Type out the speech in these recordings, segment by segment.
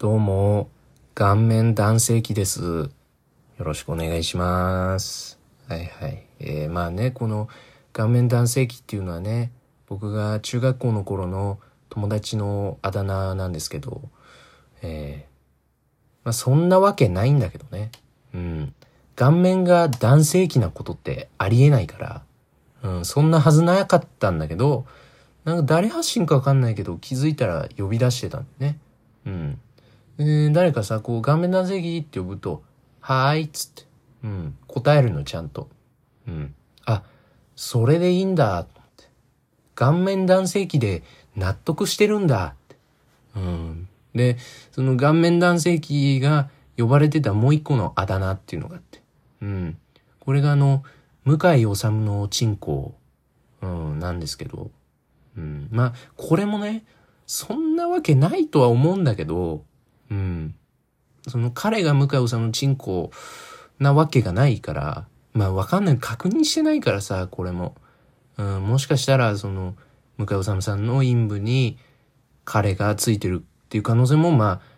どうも、顔面男性器です。よろしくお願いします。はいはい。えー、まあね、この顔面男性器っていうのはね、僕が中学校の頃の友達のあだ名なんですけど、えー、まあそんなわけないんだけどね。うん。顔面が男性器なことってありえないから、うん、そんなはずなかったんだけど、なんか誰発信かわかんないけど気づいたら呼び出してたんだよね。うん。で誰かさ、こう、顔面男性器って呼ぶと、はーいっつって、うん、答えるのちゃんと。うん。あ、それでいいんだ、って。顔面男性器で納得してるんだ、って。うん。で、その顔面男性器が呼ばれてたもう一個のあだ名っていうのがあって。うん。これがあの、向井治のチンコ、うん、なんですけど、うん。まあ、これもね、そんなわけないとは思うんだけど、うん。その彼が向井治のチンコなわけがないから、まあわかんない。確認してないからさ、これも。うん、もしかしたら、その、向井治さんの陰部に彼がついてるっていう可能性も、まあ、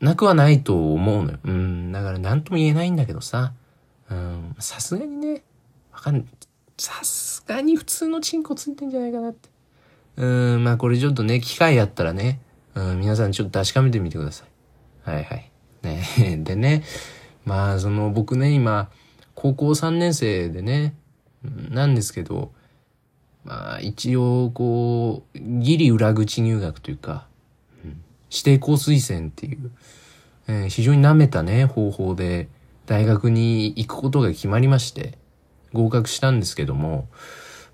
なくはないと思うのよ。うん、だから何とも言えないんだけどさ。うん、さすがにね、わかんない。さすがに普通のチンコついてんじゃないかなって。うん、まあこれちょっとね、機会あったらね、うん、皆さんちょっと確かめてみてください。はいはい。ね でね、まあその僕ね、今、高校3年生でね、なんですけど、まあ一応こう、ギリ裏口入学というか、うん指定校推薦っていう、えー非常に舐めたね、方法で大学に行くことが決まりまして、合格したんですけども、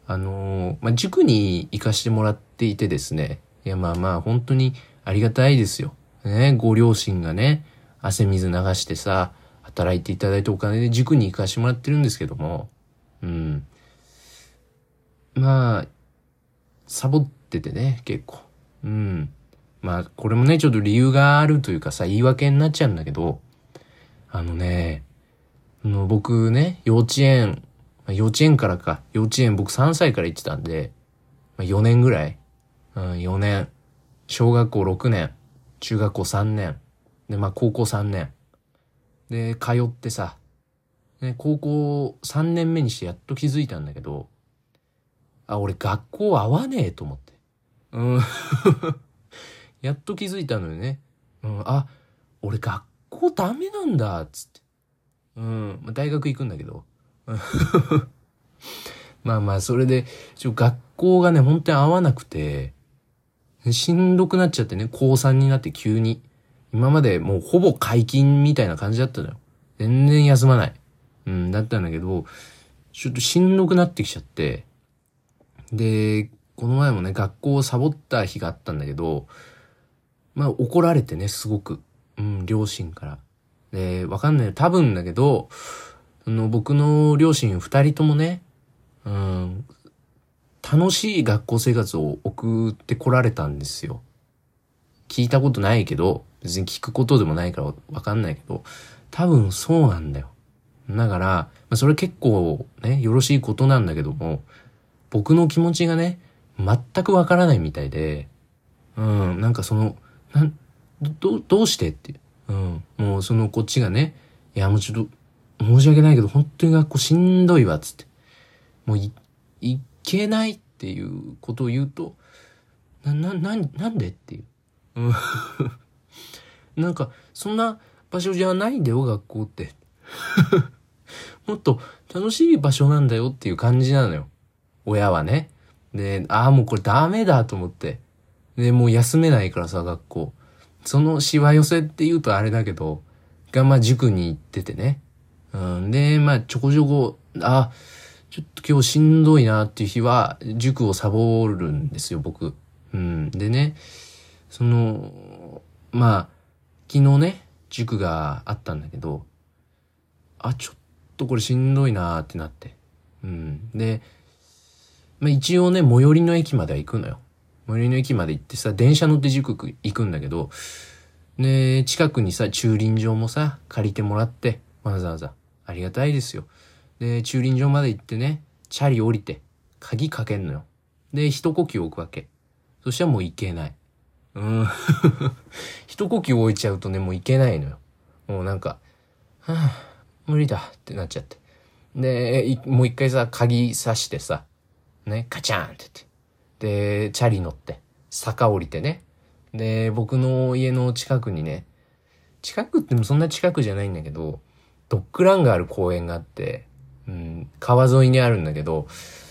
あのーまあ、塾に行かしてもらっていてですね。いや、まあまあ、本当にありがたいですよ。ね、ご両親がね、汗水流してさ、働いていただいたお金で塾に行かしてもらってるんですけども、うん。まあ、サボっててね、結構。うん。まあ、これもね、ちょっと理由があるというかさ、言い訳になっちゃうんだけど、あのね、の僕ね、幼稚園、幼稚園からか、幼稚園僕3歳から行ってたんで、まあ、4年ぐらい、うん、4年、小学校6年、中学校3年、で、まあ高校3年、で、通ってさ、ね、高校3年目にしてやっと気づいたんだけど、あ、俺学校合わねえと思って。うん。やっと気づいたのよね。うん、あ、俺学校ダメなんだ、つって。うん、まあ、大学行くんだけど。まあまあ、それで、ちょ学校がね、本当に合わなくて、しんどくなっちゃってね、高3になって急に。今までもうほぼ解禁みたいな感じだったのよ。全然休まない。うん、だったんだけど、ちょっとしんどくなってきちゃって。で、この前もね、学校をサボった日があったんだけど、まあ怒られてね、すごく。うん、両親から。で、わかんない。多分だけど、その僕の両親二人ともね、うん、楽しい学校生活を送ってこられたんですよ。聞いたことないけど、別に聞くことでもないからわかんないけど、多分そうなんだよ。だから、まあ、それ結構ね、よろしいことなんだけども、僕の気持ちがね、全くわからないみたいで、うん、なんかその、なん、ど、どうしてってう。ん、もうそのこっちがね、いやもうちょっと、申し訳ないけど、本当に学校しんどいわ、つって。もうい、いけないっていうことを言うと、な、な、な、なんでっていう。うん。なんか、そんな場所じゃないんだよ、学校って。もっと楽しい場所なんだよっていう感じなのよ。親はね。で、ああ、もうこれダメだと思って。で、もう休めないからさ、学校。そのしわ寄せって言うとあれだけど、が、まあ塾に行っててね。うん、で、まあちょこちょこ、あ、ちょっと今日しんどいなっていう日は、塾をサボるんですよ、僕。うん。でね、その、まあ、昨日ね、塾があったんだけど、あ、ちょっとこれしんどいなってなって。うん。で、まあ一応ね、最寄りの駅までは行くのよ。最寄りの駅まで行ってさ、電車乗って塾行くんだけど、で、近くにさ、駐輪場もさ、借りてもらって、わざわざ。ありがたいですよ。で、駐輪場まで行ってね、チャリ降りて、鍵かけんのよ。で、一呼吸置くわけ。そしたらもう行けない。うん。一呼吸置いちゃうとね、もういけないのよ。もうなんか、はぁ、無理だってなっちゃって。で、もう一回さ、鍵刺してさ、ね、カチャーンって言って。で、チャリ乗って、坂降りてね。で、僕の家の近くにね、近くってもそんな近くじゃないんだけど、ドッグランがある公園があって、うん、川沿いにあるんだけど、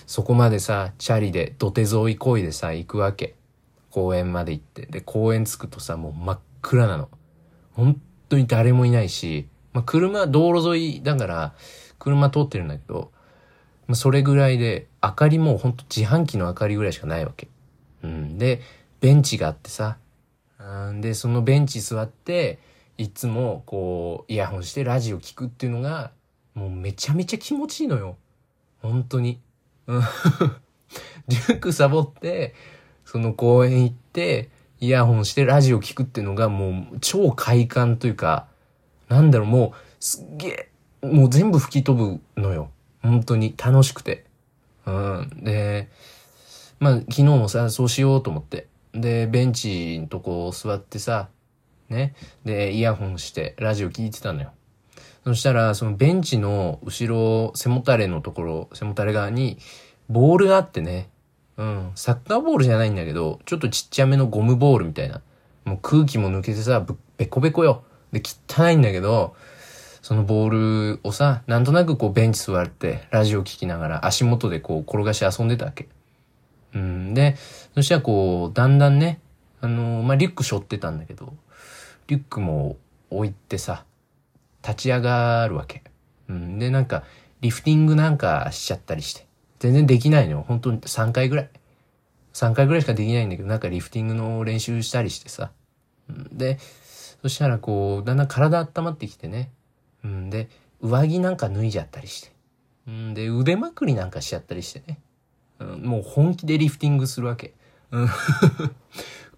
そこまでさ、チャリで土手沿いこいでさ、行くわけ。公園まで行って。で、公園着くとさ、もう真っ暗なの。本当に誰もいないし、まあ、車、道路沿いだから、車通ってるんだけど、まあ、それぐらいで、明かりもほんと自販機の明かりぐらいしかないわけ。うん。で、ベンチがあってさ、うん、で、そのベンチ座って、いつもこう、イヤホンしてラジオ聞くっていうのが、もうめちゃめちゃ気持ちいいのよ。本当に。うん。リュックサボって、その公園行って、イヤホンしてラジオ聞くっていうのがもう超快感というか、なんだろう、もうすっげえ、もう全部吹き飛ぶのよ。本当に楽しくて。うん。で、まあ昨日もさ、そうしようと思って。で、ベンチのとこ座ってさ、ね。で、イヤホンしてラジオ聞いてたのよ。そしたら、そのベンチの後ろ、背もたれのところ、背もたれ側に、ボールがあってね。うん。サッカーボールじゃないんだけど、ちょっとちっちゃめのゴムボールみたいな。もう空気も抜けてさ、べこべこよ。で、汚いんだけど、そのボールをさ、なんとなくこうベンチ座って、ラジオ聴きながら足元でこう転がし遊んでたわけ。うん。で、そしたらこう、だんだんね、あのー、まあ、リュック背負ってたんだけど、リュックも置いてさ、立ち上がるわけ。うん。で、なんか、リフティングなんかしちゃったりして。全然できないのよ。本当に3回ぐらい。3回ぐらいしかできないんだけど、なんかリフティングの練習したりしてさ。うん、で、そしたらこう、だんだん体温まってきてね。うん、で、上着なんか脱いじゃったりして。うん、で、腕まくりなんかしちゃったりしてね。うん、もう本気でリフティングするわけ。うん、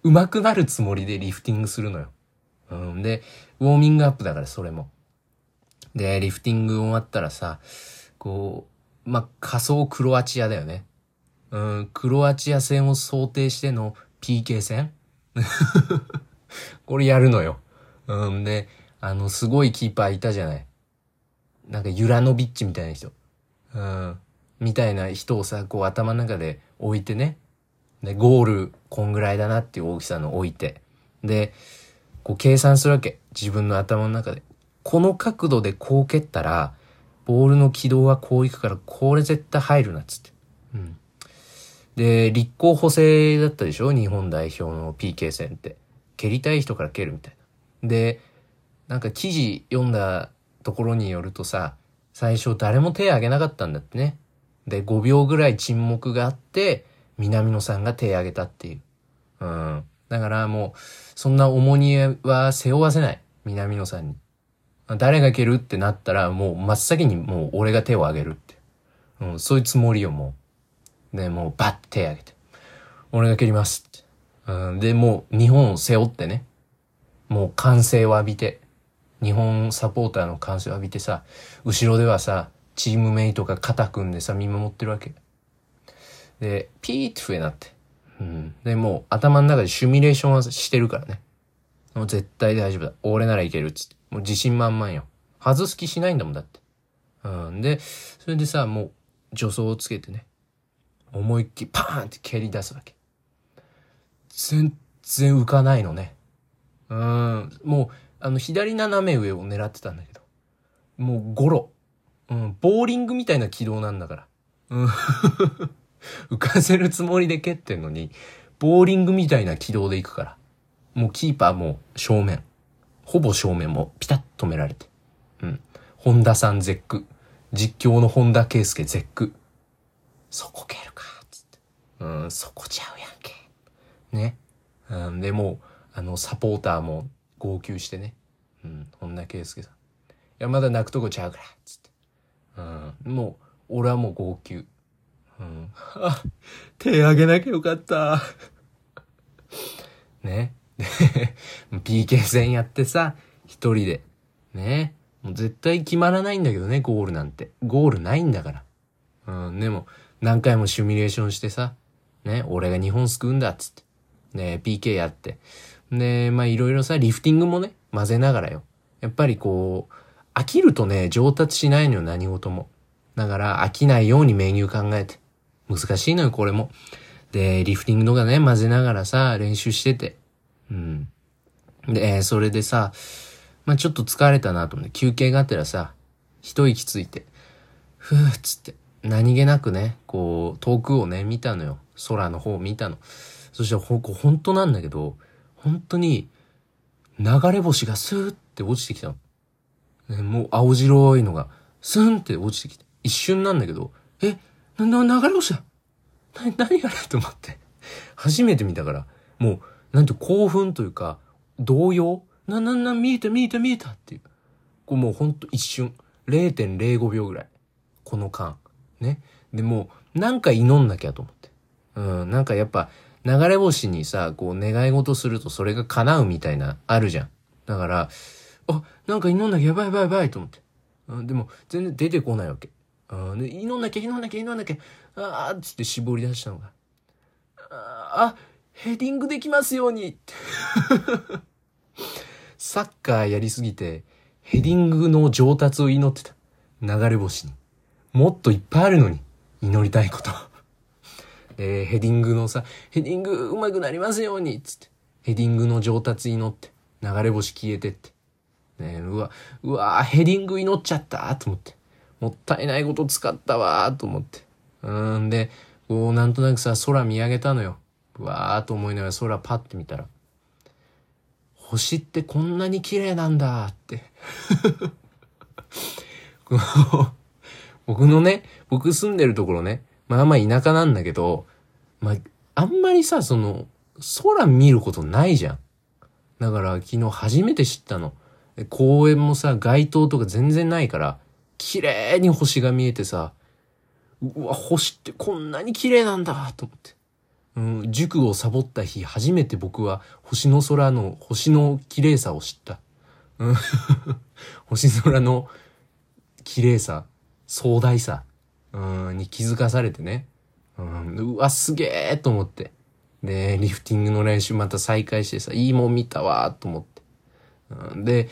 上手くなるつもりでリフティングするのよ。うん、で、ウォーミングアップだからそれも。で、リフティング終わったらさ、こう、まあ、仮想クロアチアだよね。うん、クロアチア戦を想定しての PK 戦？これやるのよ。うん、で、あの、すごいキーパーいたじゃない。なんかユラノビッチみたいな人。うん。みたいな人をさ、こう頭の中で置いてね。で、ゴール、こんぐらいだなっていう大きさの置いて。で、こう計算するわけ。自分の頭の中で。この角度でこう蹴ったら、ボールの軌道はこう行くから、これ絶対入るなっつって。うん。で、立候補制だったでしょ？日本代表の PK 戦って。蹴りたい人から蹴るみたいな。で、なんか記事読んだところによるとさ、最初誰も手挙げなかったんだってね。で、5秒ぐらい沈黙があって、南野さんが手挙げたっていう。うん。だからもう、そんな重荷は背負わせない。南野さんに。誰が蹴るってなったら、もう真っ先にもう俺が手を挙げるって。うん、そういうつもりよ、もう。で、もうバッて手挙げて。俺が蹴りますって。うん、で、もう日本を背負ってね。もう歓声を浴びて。日本サポーターの歓声を浴びてさ、後ろではさ、チームメイトが肩組んでさ、見守ってるわけ。で、ピーって笛なって。うん。で、もう頭の中でシミュレーションはしてるからね。もう絶対大丈夫だ。俺ならいけるっつって。もう自信満々よ。外す気しないんだもんだって。うん。で、それでさ、もう助走をつけてね。思いっきりパーンって蹴り出すわけ。全然浮かないのね。うん。もう、あの、左斜め上を狙ってたんだけど。もう、ゴロ。うん。ボーリングみたいな軌道なんだから。うん。浮かせるつもりで蹴ってんのに、ボーリングみたいな軌道で行くから。もうキーパーも正面。ほぼ正面もピタッと止められて。うん。本田さん絶句。実況の本田圭佑絶句。そこ蹴るか、つって。うん、そこちゃうやんけ。ね。うん、でも、あの、サポーターも号泣してね。うん、本田圭佑さん。いや、まだ泣くとこちゃうから、つって。うん、もう、俺はもう号泣。うん。あ、手あげなきゃよかった。ね。で、PK 戦やってさ、一人で。ね。もう絶対決まらないんだけどね、ゴールなんて。ゴールないんだから。うん、でも、何回もシミュレーションしてさ、ね、俺が日本救うんだっつって。ね、PK やって。で、まあいろいろさ、リフティングもね、混ぜながらよ。やっぱりこう、飽きるとね、上達しないのよ、何事も。だから飽きないようにメニュー考えて。難しいのよ、これも。で、リフティングとかね、混ぜながらさ、練習してて。うん。で、それでさ、まあ、ちょっと疲れたなと思って、休憩があったらさ、一息ついて、ふーっつって、何気なくね、こう、遠くをね、見たのよ。空の方を見たの。そしたらほ、本当なんだけど、本当に、流れ星がスーって落ちてきたの。ね、もう青白いのが、スンって落ちてきて。一瞬なんだけど、え、な、な、流れ星だな、何あれと思って。初めて見たから、もう、なんて興奮というか、動揺？な、な、な、見えた見えた見えたっていう。こうもうほんと一瞬。0.05秒ぐらい。この間。ね。で、も、なんか祈んなきゃと思って。うん、なんかやっぱ、流れ星にさ、こう願い事するとそれが叶うみたいな、あるじゃん。だから、あ、なんか祈んなきゃやばいやばいやばいと思って。うん、でも、全然出てこないわけ。うん、で祈んなきゃ祈んなきゃ祈んなきゃ、あーっつって絞り出したのが。ああ、ヘディングできますように。サッカーやりすぎて、ヘディングの上達を祈ってた。流れ星に。もっといっぱいあるのに、祈りたいこと。で、ヘディングのさ、ヘディング上手くなりますように、つって。ヘディングの上達祈って、流れ星消えてって。ねうわ、うわヘディング祈っちゃったと思って。もったいないこと使ったわと思って。うんで、こう、なんとなくさ、空見上げたのよ。うわーと思いながら空パッて見たら、星ってこんなに綺麗なんだって。僕のね、僕住んでるところね、まあまあ田舎なんだけど、まあ、あんまりさ、その、空見ることないじゃん。だから昨日初めて知ったの。公園もさ、街灯とか全然ないから、綺麗に星が見えてさ、うわ、星ってこんなに綺麗なんだと思って。うん、塾をサボった日、初めて僕は星の空の、星の綺麗さを知った。うん、星空の綺麗さ、壮大さ、うん、に気づかされてね。うん、うわ、すげえと思って。で、リフティングの練習また再開してさ、いいもん見たわと思って。うん、で、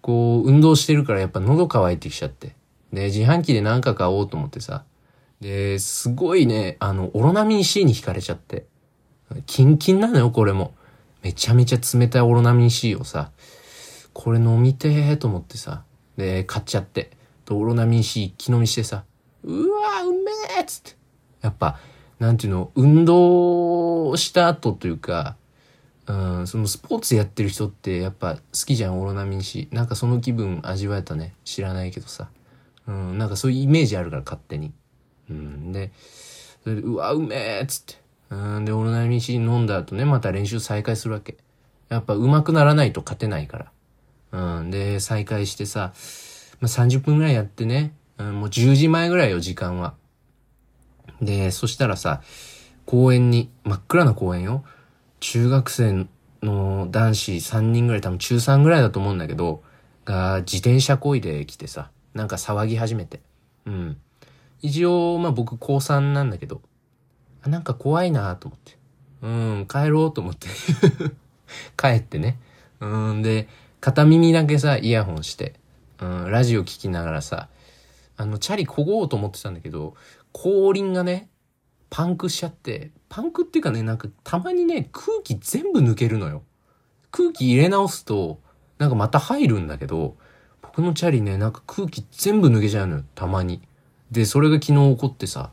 こう、運動してるからやっぱ喉乾いてきちゃって。で、自販機で何か買おうと思ってさ。で、すごいね、あの、オロナミン C に惹かれちゃって。キンキンなのよ、これも。めちゃめちゃ冷たいオロナミン C をさ、これ飲みてーと思ってさ、で、買っちゃって。で、オロナミン C 一気飲みしてさ、うわー、うめーっつって。やっぱ、なんていうの、運動した後というか、うん、そのスポーツやってる人ってやっぱ好きじゃん、オロナミン C。なんかその気分味わえたね。知らないけどさ。うん、なんかそういうイメージあるから勝手に。で、それで、うわ、うめえっつって。うん、で、オロナミン C 飲んだ後ね、また練習再開するわけ。やっぱ上手くならないと勝てないから。うん、で、再開してさ、まあ、30分ぐらいやってね、うん、もう10時前ぐらいよ、時間は。で、そしたらさ、公園に、真っ暗な公園よ。中学生の男子3人ぐらい、多分中3ぐらいだと思うんだけど、が自転車こいで来てさ、なんか騒ぎ始めて。うん。一応、まあ僕高3なんだけど、あなんか怖いなと思って。うん、帰ろうと思って。帰ってね。うん、で、片耳だけさ、イヤホンして、うん、ラジオ聞きながらさ、あの、チャリこごうと思ってたんだけど、後輪がね、パンクしちゃって、パンクっていうかね、なんかたまにね、空気全部抜けるのよ。空気入れ直すと、なんかまた入るんだけど、僕のチャリね、なんか空気全部抜けちゃうのよ、たまに。で、それが昨日起こってさ、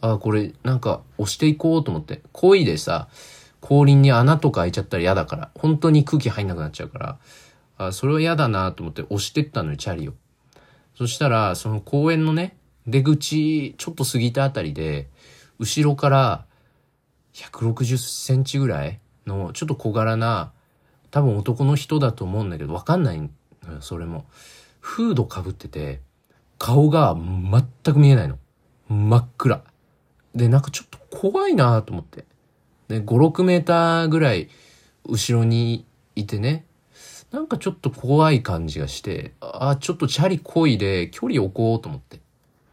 あ、これなんか押していこうと思って、恋でさ、後輪に穴とか開いちゃったら嫌だから、本当に空気入んなくなっちゃうから、あ、それは嫌だなと思って押してったのよ、チャリを。そしたら、その公園のね、出口ちょっと過ぎたあたりで、後ろから160センチぐらいのちょっと小柄な、多分男の人だと思うんだけど、わかんないのよ、それも。フード被ってて、顔が全く見えないの。真っ暗。で、なんかちょっと怖いなと思って。で、5、6メーターぐらい後ろにいてね、なんかちょっと怖い感じがして、あ、ちょっとチャリこいで距離置こうと思って。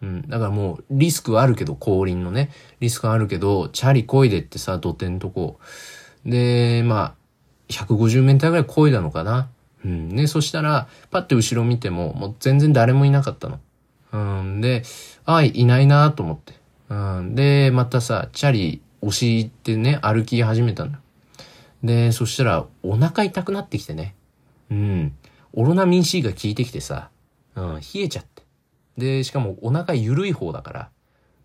うん。だからもうリスクあるけど、後輪のね、リスクはあるけど、チャリこいでってさ、土手んとこ。で、まあ、150メーターぐらい漕いだのかな。うん。ね、そしたら、パッて後ろ見ても、もう全然誰もいなかったの。うん。で、あ、いないなと思って。うん。で、またさ、チャリ押してね、歩き始めたのよ。で、そしたら、お腹痛くなってきてね。うん。オロナミン C が効いてきてさ、うん、冷えちゃって。で、しかもお腹緩い方だから、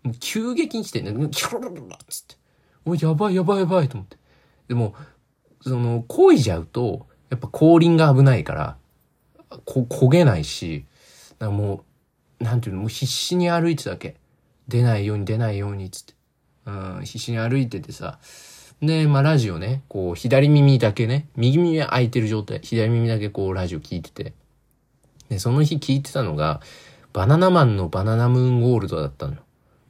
もう急激に来てね、キョロロロロつって。おやばいやばいやばいと思って。でも、その、漕いじゃうと、やっぱ後輪が危ないから、こ、焦げないし、だからもう、なんていうの、もう必死に歩いてたわけ。出ないように出ないように、つって。うん、必死に歩いててさ。で、まあラジオね、こう、左耳だけね、右耳は開いてる状態、左耳だけこう、ラジオ聞いてて。で、その日聞いてたのが、バナナマンのバナナムーンゴールドだったのよ。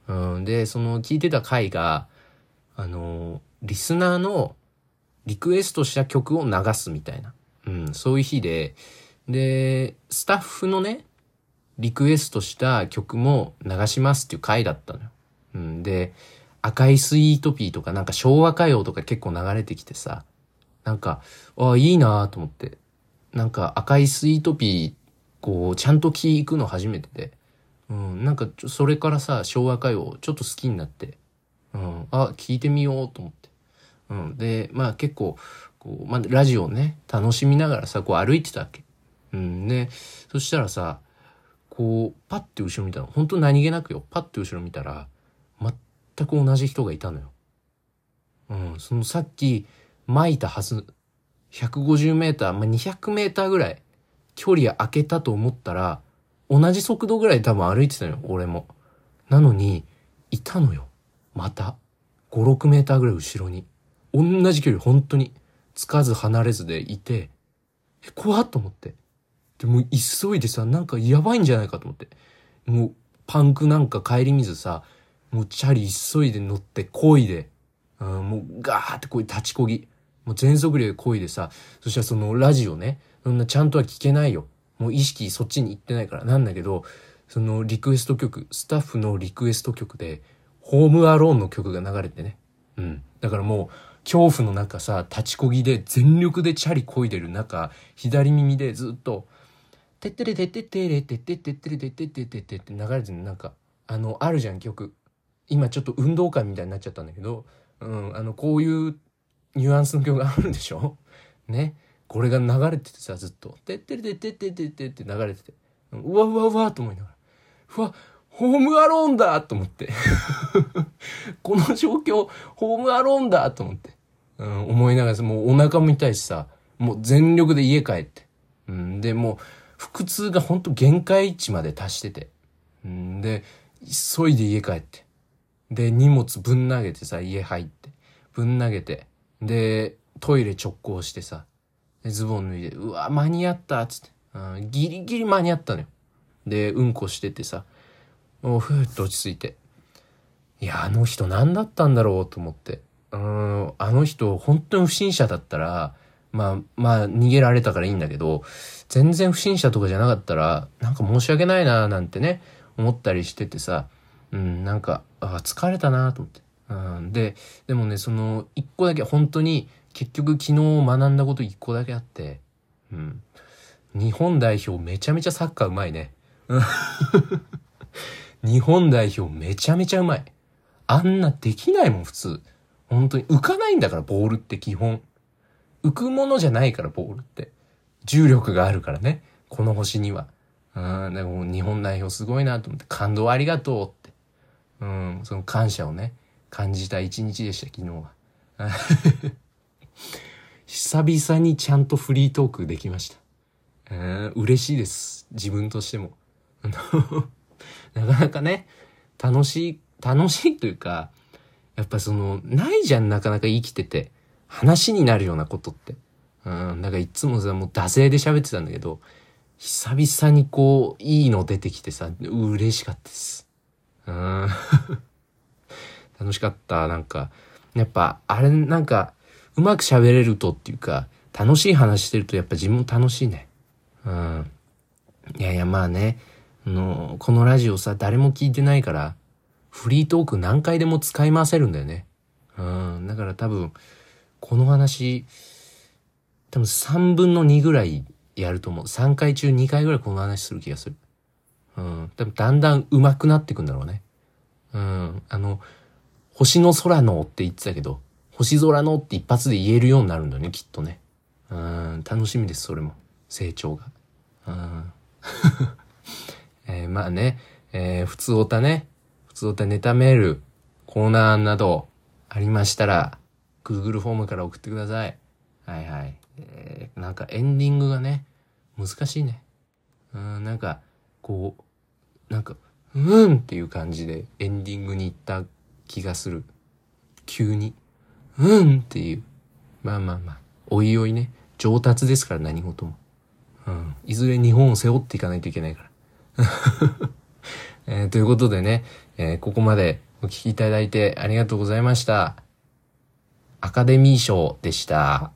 うん、で、その聞いてた回が、あの、リスナーのリクエストした曲を流すみたいな。うん、そういう日で、で、スタッフのね、リクエストした曲も流しますっていう回だったのよ。うん、で、赤いスイートピーとかなんか昭和歌謡とか結構流れてきてさ、なんか、ああ、いいなと思って。なんか赤いスイートピー、こう、ちゃんと聞くの初めてで。うん、なんか、それからさ、昭和歌謡ちょっと好きになって。うん、あ、聞いてみようと思って。うん、で、まあ結構、こう、まあラジオね、楽しみながらさ、こう歩いてたわけ。うん、ね、そしたらさ、こう、パッて後ろ見たの。本当何気なくよ。パッて後ろ見たら、全く同じ人がいたのよ。うん、そのさっき巻いたはず、150メーター、まあ、200メーターぐらい距離空けたと思ったら、同じ速度ぐらい多分歩いてたのよ、俺も。なのに、いたのよ。また。5、6メーターぐらい後ろに。同じ距離、本当に。つかず離れずでいて、え、怖っと思って。でも急いでさ、なんかやばいんじゃないかと思って。もう、パンクなんか帰り水さ、もうチャリ急いで乗って漕いで、うん、もうガーってこう立ちこぎ。もう全速力で漕いでさ、そしたらそのラジオね、そんなちゃんとは聞けないよ。もう意識そっちに行ってないから。なんだけど、そのリクエスト曲、スタッフのリクエスト曲で、ホームアローンの曲が流れてね。うん。だからもう、恐怖の中さ、立ちこぎで全力でチャリ漕いでる中、左耳でずっと、てってれてってってれてってってってれてってってってって流れてるなんか、あの、あるじゃん曲。今ちょっと運動会みたいになっちゃったんだけど、うん、あの、こういうニュアンスの曲があるんでしょね。これが流れててさ、ずっと。てってれてってってってってって流れてて。うわうわうわと思いながら。うわ、ホームアローンだと思って。この状況、ホームアローンだと思って。うん、思いながらもうお腹も痛いしさ、もう全力で家帰って。うん、で、もう、腹痛がほんと限界値まで達してて。ん、で、急いで家帰って。で、荷物ぶん投げてさ、家入って。ぶん投げて。で、トイレ直行してさ。で、ズボン脱いで、うわ、間に合ったつって。ギリギリ間に合ったのよ。で、うんこしててさ。もうふーっと落ち着いて。いや、あの人何だったんだろうと思って。うん、あの人本当に不審者だったら、まあ、まあ、逃げられたからいいんだけど、全然不審者とかじゃなかったら、なんか申し訳ないなーなんてね、思ったりしててさ、うん、なんか、あ疲れたなーと思って。うん、で、でもね、その、一個だけ、本当に、結局昨日学んだこと一個だけあって、うん。日本代表めちゃめちゃサッカーうまいね。日本代表めちゃめちゃうまい。あんなできないもん、普通。本当に。浮かないんだから、ボールって基本。浮くものじゃないから、ボールって。重力があるからね。この星には。うん、でも日本代表すごいなと思って、感動ありがとううん、その感謝をね、感じた一日でした、昨日は。久々にちゃんとフリートークできました。うん、嬉しいです。自分としても。なかなかね、楽しい、楽しいというか、やっぱその、ないじゃん、なかなか生きてて。話になるようなことって。うん、だからいつもさ、もう惰性で喋ってたんだけど、久々にこう、いいの出てきてさ、嬉しかったです。うん。楽しかった。なんか、やっぱ、あれ、なんか、うまく喋れるとっていうか、楽しい話してるとやっぱ自分も楽しいね。うん。いやいや、まあね、あの、このラジオさ、誰も聞いてないから、フリートーク何回でも使い回せるんだよね。うん。だから多分、この話、多分3分の2ぐらいやると思う。3回中2回ぐらいこの話する気がする。うん。多分だんだん上手くなっていくんだろうね。うん。あの、星の空のって言ってたけど、星空のって一発で言えるようになるんだよね、きっとね。うん。楽しみです、それも。成長が。うん。えー、まあね、えー、普通おたね、普通おたネタメール、コーナーなどありましたら、Google フォームから送ってください。はいはい。えー、なんかエンディングがね、難しいね。うん、なんか、こう、なんか、うんっていう感じでエンディングに行った気がする。急に。うんっていう。まあまあまあ。おいおいね。上達ですから何事も。うん。いずれ日本を背負っていかないといけないから。えー、ということでね、えー、ここまでお聞きいただいてありがとうございました。アカデミー賞でした。